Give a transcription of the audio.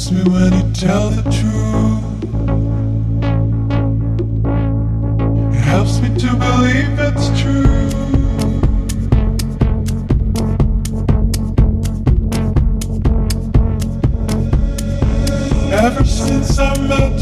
Helps me when you tell the truth. It helps me to believe it's true. ever since I met